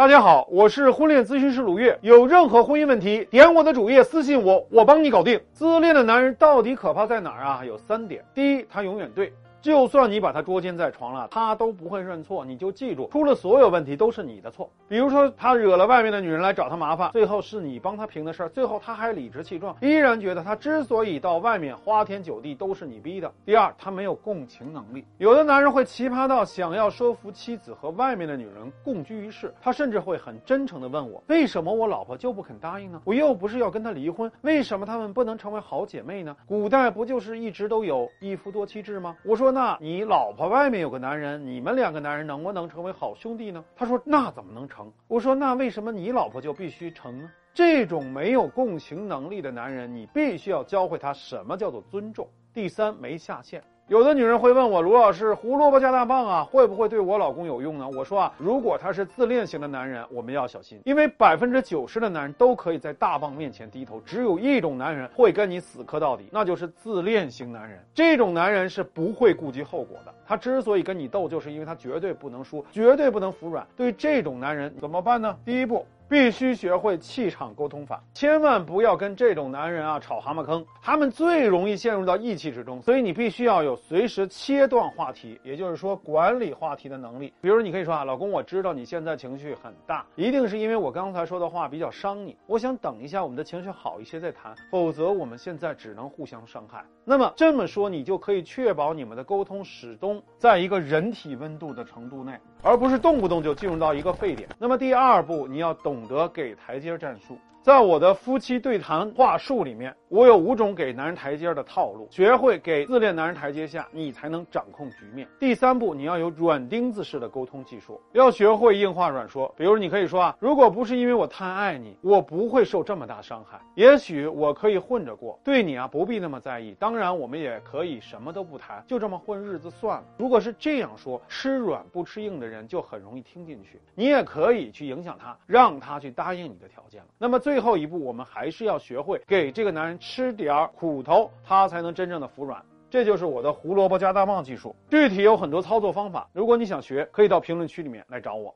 大家好，我是婚恋咨询师鲁月。有任何婚姻问题，点我的主页私信我，我帮你搞定。自恋的男人到底可怕在哪儿啊？有三点。第一，他永远对。就算你把他捉奸在床了，他都不会认错。你就记住，出了所有问题都是你的错。比如说，他惹了外面的女人来找他麻烦，最后是你帮他平的事儿，最后他还理直气壮，依然觉得他之所以到外面花天酒地都是你逼的。第二，他没有共情能力。有的男人会奇葩到想要说服妻子和外面的女人共居一室，他甚至会很真诚地问我，为什么我老婆就不肯答应呢？我又不是要跟他离婚，为什么他们不能成为好姐妹呢？古代不就是一直都有一夫多妻制吗？我说，那你老。婆外面有个男人，你们两个男人能不能成为好兄弟呢？他说那怎么能成？我说那为什么你老婆就必须成呢？这种没有共情能力的男人，你必须要教会他什么叫做尊重。第三，没下限。有的女人会问我，卢老师，胡萝卜加大棒啊，会不会对我老公有用呢？我说啊，如果他是自恋型的男人，我们要小心，因为百分之九十的男人都可以在大棒面前低头，只有一种男人会跟你死磕到底，那就是自恋型男人。这种男人是不会顾及后果的，他之所以跟你斗，就是因为他绝对不能输，绝对不能服软。对这种男人怎么办呢？第一步。必须学会气场沟通法，千万不要跟这种男人啊吵蛤蟆坑，他们最容易陷入到义气之中。所以你必须要有随时切断话题，也就是说管理话题的能力。比如你可以说啊，老公，我知道你现在情绪很大，一定是因为我刚才说的话比较伤你。我想等一下我们的情绪好一些再谈，否则我们现在只能互相伤害。那么这么说，你就可以确保你们的沟通始终在一个人体温度的程度内。而不是动不动就进入到一个沸点。那么第二步，你要懂得给台阶战术。在我的夫妻对谈话术里面，我有五种给男人台阶的套路。学会给自恋男人台阶下，你才能掌控局面。第三步，你要有软钉子式的沟通技术，要学会硬话软说。比如，你可以说啊，如果不是因为我太爱你，我不会受这么大伤害。也许我可以混着过，对你啊不必那么在意。当然，我们也可以什么都不谈，就这么混日子算了。如果是这样说，吃软不吃硬的人就很容易听进去。你也可以去影响他，让他去答应你的条件了。那么最。最后一步，我们还是要学会给这个男人吃点儿苦头，他才能真正的服软。这就是我的胡萝卜加大棒技术，具体有很多操作方法。如果你想学，可以到评论区里面来找我。